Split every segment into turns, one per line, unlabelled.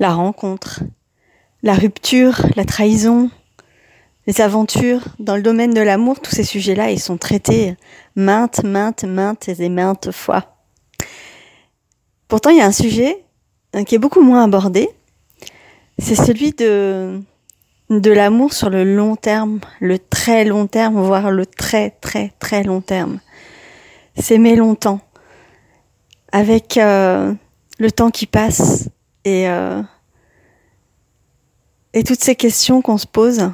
la rencontre, la rupture, la trahison, les aventures. Dans le domaine de l'amour, tous ces sujets-là, ils sont traités maintes, maintes, maintes et maintes fois. Pourtant, il y a un sujet euh, qui est beaucoup moins abordé. C'est celui de, l'amour sur le long terme, le très long terme, voire le très, très, très long terme. S'aimer longtemps, avec euh, le temps qui passe et, euh, et toutes ces questions qu'on se pose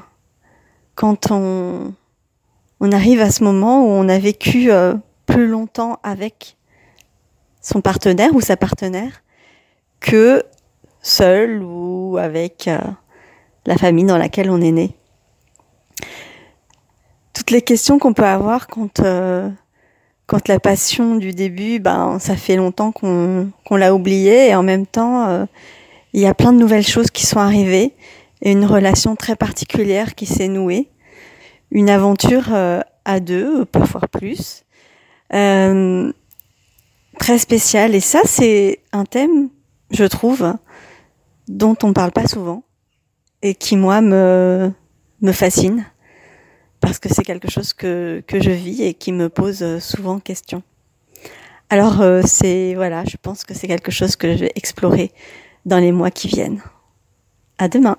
quand on, arrive à ce moment où on a vécu euh, plus longtemps avec son partenaire ou sa partenaire que seul ou avec euh, la famille dans laquelle on est né. Toutes les questions qu'on peut avoir quand quand la passion du début, ben ça fait longtemps qu'on l'a oublié et en même temps il y a plein de nouvelles choses qui sont arrivées et une relation très particulière qui s'est nouée, une aventure euh, à deux, parfois plus, euh, très spéciale. Et ça, c'est un thème, je trouve, dont on ne parle pas souvent et qui, moi, me, me fascine parce que c'est quelque chose que, je vis et qui me pose souvent question. Alors, euh, c'est, voilà, je pense que c'est quelque chose que je vais explorer dans les mois qui viennent. À demain!